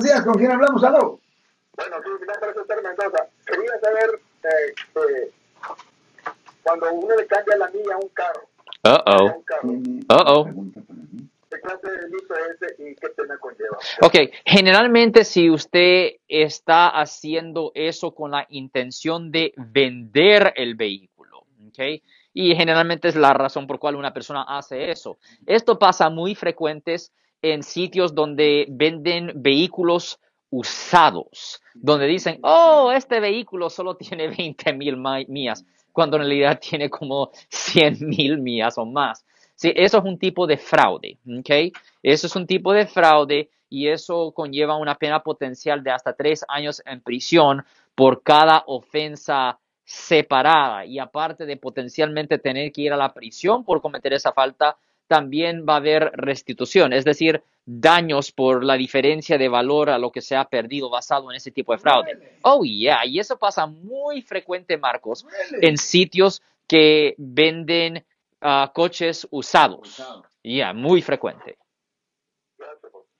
buenos días. ¿Con quién hablamos? ¿Aló? Bueno, sí, mi nombre es César Mendoza. Quería saber eh, eh, cuando uno le cambia la milla a un carro. Uh oh. A un carro, ¿Tiene Uh oh. ¿Qué clase de delito es ese y qué pena conlleva? Ok, generalmente si usted está haciendo eso con la intención de vender el vehículo, ok, y generalmente es la razón por cual una persona hace eso. Esto pasa muy frecuentes en sitios donde venden vehículos usados, donde dicen, oh, este vehículo solo tiene 20 mil millas, cuando en realidad tiene como 100 mil millas o más. Sí, eso es un tipo de fraude, ¿ok? Eso es un tipo de fraude y eso conlleva una pena potencial de hasta tres años en prisión por cada ofensa separada. Y aparte de potencialmente tener que ir a la prisión por cometer esa falta, también va a haber restitución, es decir, daños por la diferencia de valor a lo que se ha perdido basado en ese tipo de fraude. Oh, yeah, y eso pasa muy frecuente, Marcos, en sitios que venden ah, coches usados. Ya, muy frecuente.